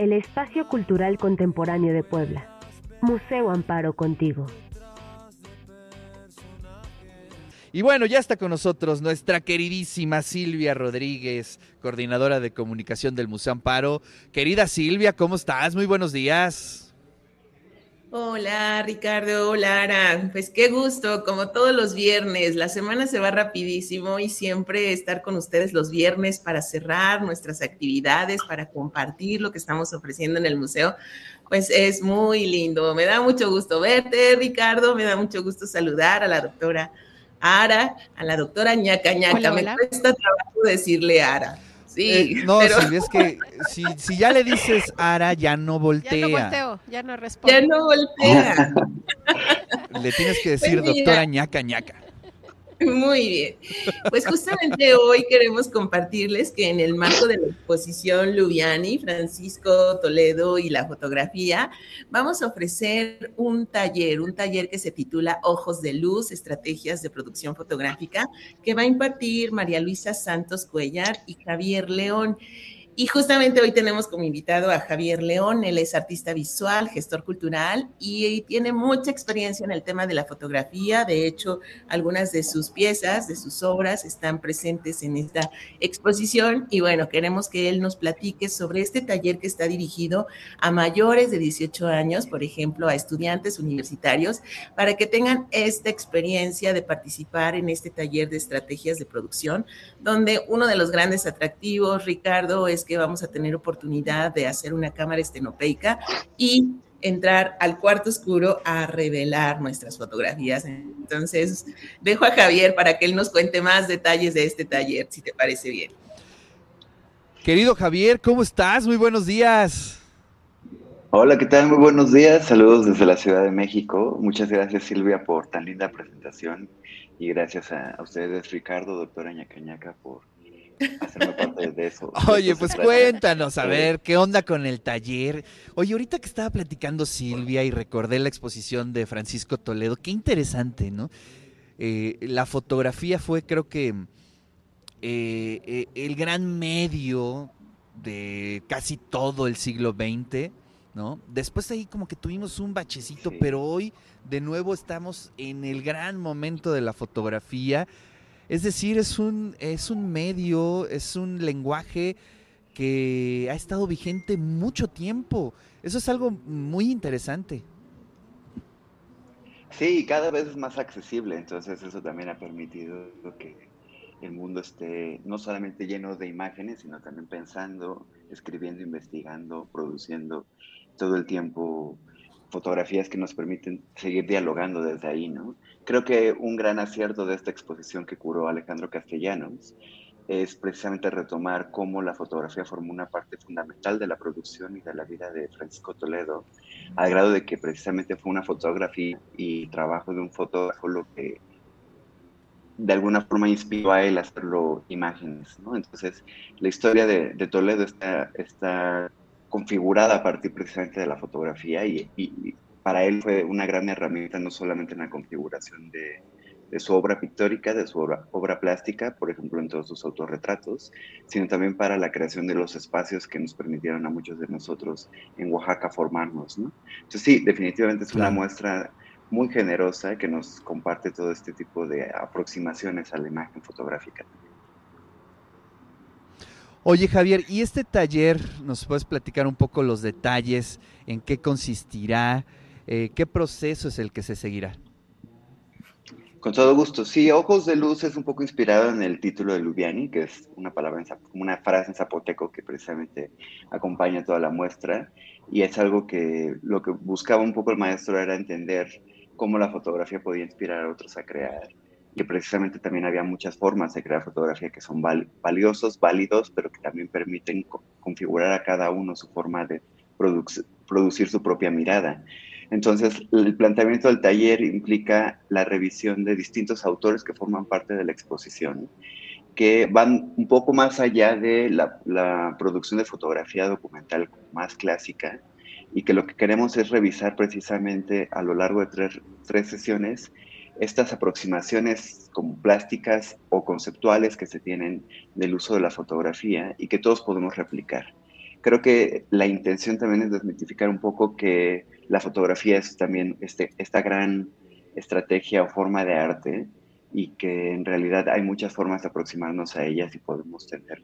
el espacio cultural contemporáneo de Puebla. Museo Amparo contigo. Y bueno, ya está con nosotros nuestra queridísima Silvia Rodríguez, coordinadora de comunicación del Museo Amparo. Querida Silvia, ¿cómo estás? Muy buenos días. Hola Ricardo, hola Ara, pues qué gusto, como todos los viernes, la semana se va rapidísimo y siempre estar con ustedes los viernes para cerrar nuestras actividades, para compartir lo que estamos ofreciendo en el museo, pues es muy lindo, me da mucho gusto verte Ricardo, me da mucho gusto saludar a la doctora Ara, a la doctora ñaca ñaca, me cuesta trabajo decirle Ara. Sí, eh, no, Silvia, es que si, si, ya le dices Ara, ya no voltea. Ya no volteo, ya no responde. Ya no voltea. le tienes que decir pues doctora ñaca ñaca. Muy bien. Pues justamente hoy queremos compartirles que en el marco de la exposición Lubiani, Francisco Toledo y la fotografía, vamos a ofrecer un taller, un taller que se titula Ojos de Luz, Estrategias de Producción Fotográfica, que va a impartir María Luisa Santos Cuellar y Javier León. Y justamente hoy tenemos como invitado a Javier León, él es artista visual, gestor cultural y tiene mucha experiencia en el tema de la fotografía. De hecho, algunas de sus piezas, de sus obras están presentes en esta exposición. Y bueno, queremos que él nos platique sobre este taller que está dirigido a mayores de 18 años, por ejemplo, a estudiantes universitarios, para que tengan esta experiencia de participar en este taller de estrategias de producción, donde uno de los grandes atractivos, Ricardo, es que vamos a tener oportunidad de hacer una cámara estenopeica y entrar al cuarto oscuro a revelar nuestras fotografías. Entonces, dejo a Javier para que él nos cuente más detalles de este taller, si te parece bien. Querido Javier, ¿cómo estás? Muy buenos días. Hola, ¿qué tal? Muy buenos días. Saludos desde la Ciudad de México. Muchas gracias Silvia por tan linda presentación y gracias a, ustedes, Ricardo, doctora Ñacañaca, por hacerme parte de eso. Oye, pues cuéntanos, a ver, ¿qué onda con el taller? Oye, ahorita que estaba platicando Silvia y recordé la exposición de Francisco Toledo, qué interesante, ¿no? Eh, la fotografía fue, creo que, eh, eh, el gran medio de casi todo el siglo XX, ¿no? Después ahí como que tuvimos un bachecito, pero hoy de nuevo estamos en el gran momento de la fotografía es decir, es un, es un medio, es un lenguaje que ha estado vigente mucho tiempo. Eso es algo muy interesante. Sí, cada vez es más accesible, entonces eso también ha permitido que el mundo esté no solamente lleno de imágenes, sino también pensando, escribiendo, investigando, produciendo todo el tiempo fotografías que nos permiten seguir dialogando desde ahí, ¿no? Creo que un gran acierto de esta exposición que curó Alejandro Castellanos es precisamente retomar cómo la fotografía formó una parte fundamental de la producción y de la vida de Francisco Toledo, al grado de que precisamente fue una fotografía y trabajo de un fotógrafo lo que de alguna forma inspiró a él a hacerlo imágenes, ¿no? Entonces, la historia de, Toledo está, está configurada a partir precisamente de la fotografía y, para él fue una gran herramienta no solamente en la configuración de, su obra pictórica, de su obra, plástica, por ejemplo en todos sus autorretratos, sino también para la creación de los espacios que nos permitieron a muchos de nosotros en Oaxaca formarnos. ¿no? Entonces sí, definitivamente es una muestra muy generosa que nos comparte todo este tipo de aproximaciones a la imagen fotográfica. Oye Javier, ¿y este taller nos puedes platicar un poco los detalles, en qué consistirá, eh, qué proceso es el que se seguirá? Con todo gusto. Sí, Ojos de Luz es un poco inspirado en el título de Lubiani, que es una palabra, una frase en zapoteco que precisamente acompaña toda la muestra. Y es algo que lo que buscaba un poco el maestro era entender cómo la fotografía podía inspirar a otros a crear que precisamente también había muchas formas de crear fotografía que son valiosos, válidos, pero que también permiten configurar a cada uno su forma de producir su propia mirada. Entonces, el planteamiento del taller implica la revisión de distintos autores que forman parte de la exposición, que van un poco más allá de la, producción de fotografía documental más clásica y que lo que queremos es revisar precisamente a lo largo de tres, tres sesiones estas aproximaciones como plásticas o conceptuales que se tienen del uso de la fotografía y que todos podemos replicar. creo que la intención también es desmitificar un poco que la fotografía es también este, esta gran estrategia o forma de arte y que en realidad hay muchas formas de aproximarnos a ellas y podemos tener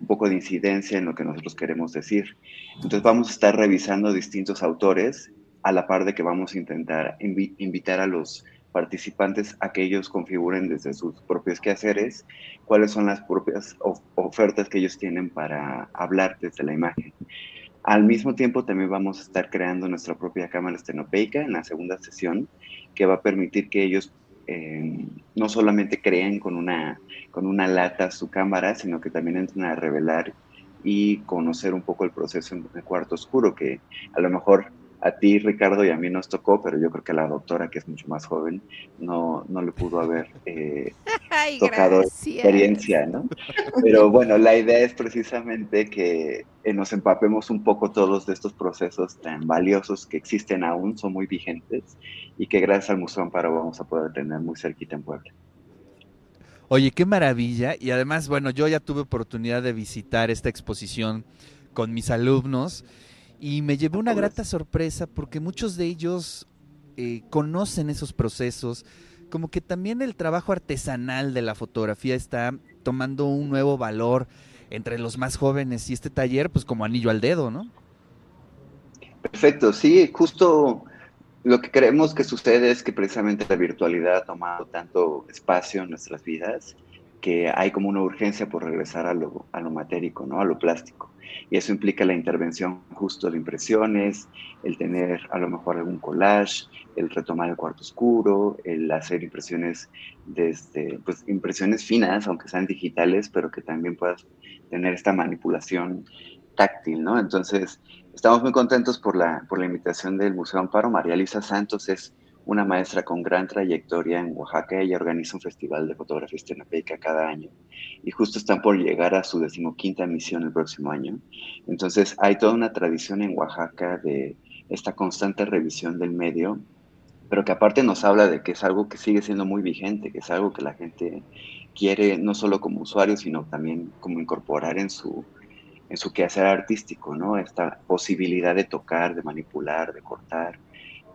un poco de incidencia en lo que nosotros queremos decir. Entonces vamos a estar revisando distintos autores a la par de que vamos a intentar invitar a los participantes a que ellos configuren desde sus propios quehaceres cuáles son las propias ofertas que ellos tienen para hablar desde la imagen. Al mismo tiempo también vamos a estar creando nuestra propia cámara estenopeica en la segunda sesión que va a permitir que ellos eh, no solamente creen con una, con una lata su cámara, sino que también entren a revelar y conocer un poco el proceso en el cuarto oscuro, que a lo mejor a ti, Ricardo, y a mí nos tocó, pero yo creo que a la doctora, que es mucho más joven, no, no le pudo haber eh, tocado experiencia, ¿no? Pero bueno, la idea es precisamente que eh, nos empapemos un poco todos de estos procesos tan valiosos que existen aún, son muy vigentes, y que gracias al Museo Amparo vamos a poder tener muy cerquita en Puebla. Oye, qué maravilla. Y además, bueno, yo ya tuve oportunidad de visitar esta exposición con mis alumnos y me llevé una grata sorpresa porque muchos de ellos eh, conocen esos procesos, como que también el trabajo artesanal de la fotografía está tomando un nuevo valor entre los más jóvenes y este taller pues como anillo al dedo, ¿no? Perfecto, sí, justo lo que creemos que sucede es que precisamente la virtualidad ha tomado tanto espacio en nuestras vidas que hay como una urgencia por regresar a lo, a lo matérico, ¿no? A lo plástico y eso implica la intervención justo de impresiones, el tener a lo mejor algún collage, el retomar el cuarto oscuro, el hacer impresiones desde, pues impresiones finas, aunque sean digitales, pero que también puedas tener esta manipulación táctil, ¿no? Entonces, estamos muy contentos por la, por la invitación del Museo Amparo. María Luisa Santos es una maestra con gran trayectoria en Oaxaca. Ella organiza un festival de fotografía estenopeica cada año y justo están por llegar a su decimoquinta misión el próximo año. Entonces hay toda una tradición en Oaxaca de esta constante revisión del medio, pero que aparte nos habla de que es algo que sigue siendo muy vigente, que es algo que la gente quiere no solo como usuario, sino también como incorporar en su, en su quehacer artístico, ¿no? Esta posibilidad de tocar, de manipular, de cortar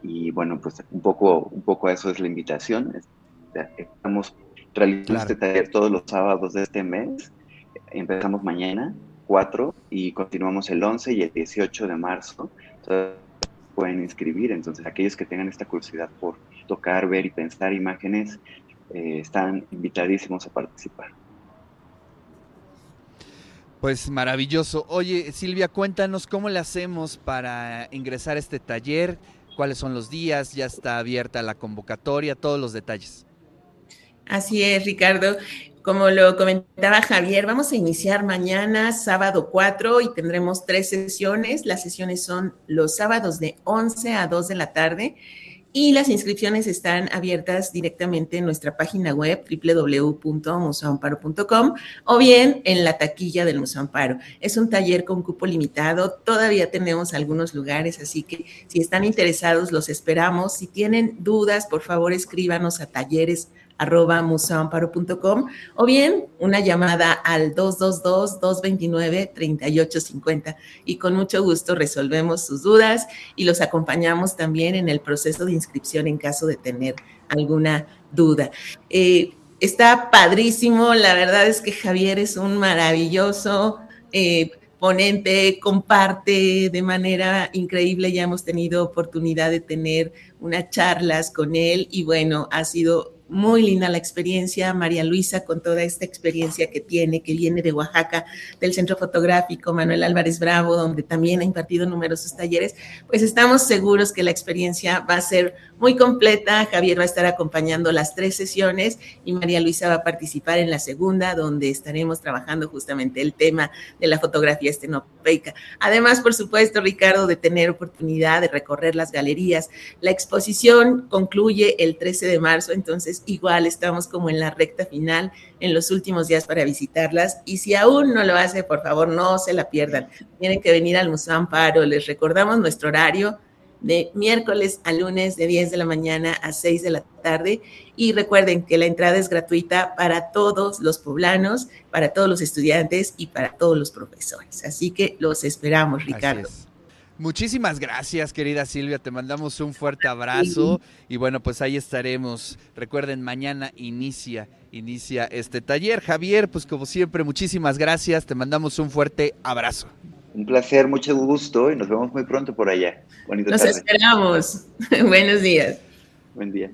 y bueno, pues un poco, un poco eso es la invitación. Estamos realizando este taller todos los sábados de este mes. Empezamos mañana, 4, y continuamos el 11 y el 18 de marzo. Entonces, pueden inscribir. Entonces, aquellos que tengan esta curiosidad por tocar, ver y pensar imágenes, eh, están invitadísimos a participar. Pues maravilloso. Oye, Silvia, cuéntanos cómo le hacemos para ingresar a este taller cuáles son los días, ya está abierta la convocatoria, todos los detalles. Así es, Ricardo. Como lo comentaba Javier, vamos a iniciar mañana, sábado 4, y tendremos tres sesiones. Las sesiones son los sábados de 11 a 2 de la tarde y las inscripciones están abiertas directamente en nuestra página web www.museoamparo.com o bien en la taquilla del Museo Amparo. Es un taller con cupo limitado, todavía tenemos algunos lugares, así que si están interesados los esperamos. Si tienen dudas, por favor escríbanos a talleres arroba museoamparo.com o bien una llamada al 222-229-3850 y con mucho gusto resolvemos sus dudas y los acompañamos también en el proceso de inscripción en caso de tener alguna duda. Eh, está padrísimo, la verdad es que Javier es un maravilloso... Eh, ponente, comparte de manera increíble. Ya hemos tenido oportunidad de tener unas charlas con él y bueno, ha sido muy linda la experiencia, María Luisa, con toda esta experiencia que tiene, que viene de Oaxaca, del Centro Fotográfico, Manuel Álvarez Bravo, donde también ha impartido numerosos talleres, pues estamos seguros que la experiencia va a ser muy completa. Javier va a estar acompañando las tres sesiones y María Luisa va a participar en la segunda, donde estaremos trabajando justamente el tema de la fotografía estenopeica. Además, por supuesto, Ricardo, de tener oportunidad de recorrer las galerías. La exposición concluye el 13 de marzo, entonces igual estamos como en la recta final, en los últimos días para visitarlas. Y si aún no lo hace, por favor, no se la pierdan. Tienen que venir al Museo Amparo. Les recordamos nuestro horario de miércoles a lunes de 10 de la mañana a 6 de la tarde. Y recuerden que la entrada es gratuita para todos los poblanos, para todos los estudiantes y para todos los profesores. Así que los esperamos, Ricardo. Muchísimas gracias, querida Silvia. Te mandamos un fuerte abrazo. Y bueno, pues ahí estaremos. Recuerden, mañana inicia, inicia este taller. Javier, pues como siempre, muchísimas gracias. Te mandamos un fuerte abrazo. Un placer, mucho gusto y nos vemos muy pronto por allá. nos esperamos. Buenos días. Buen día.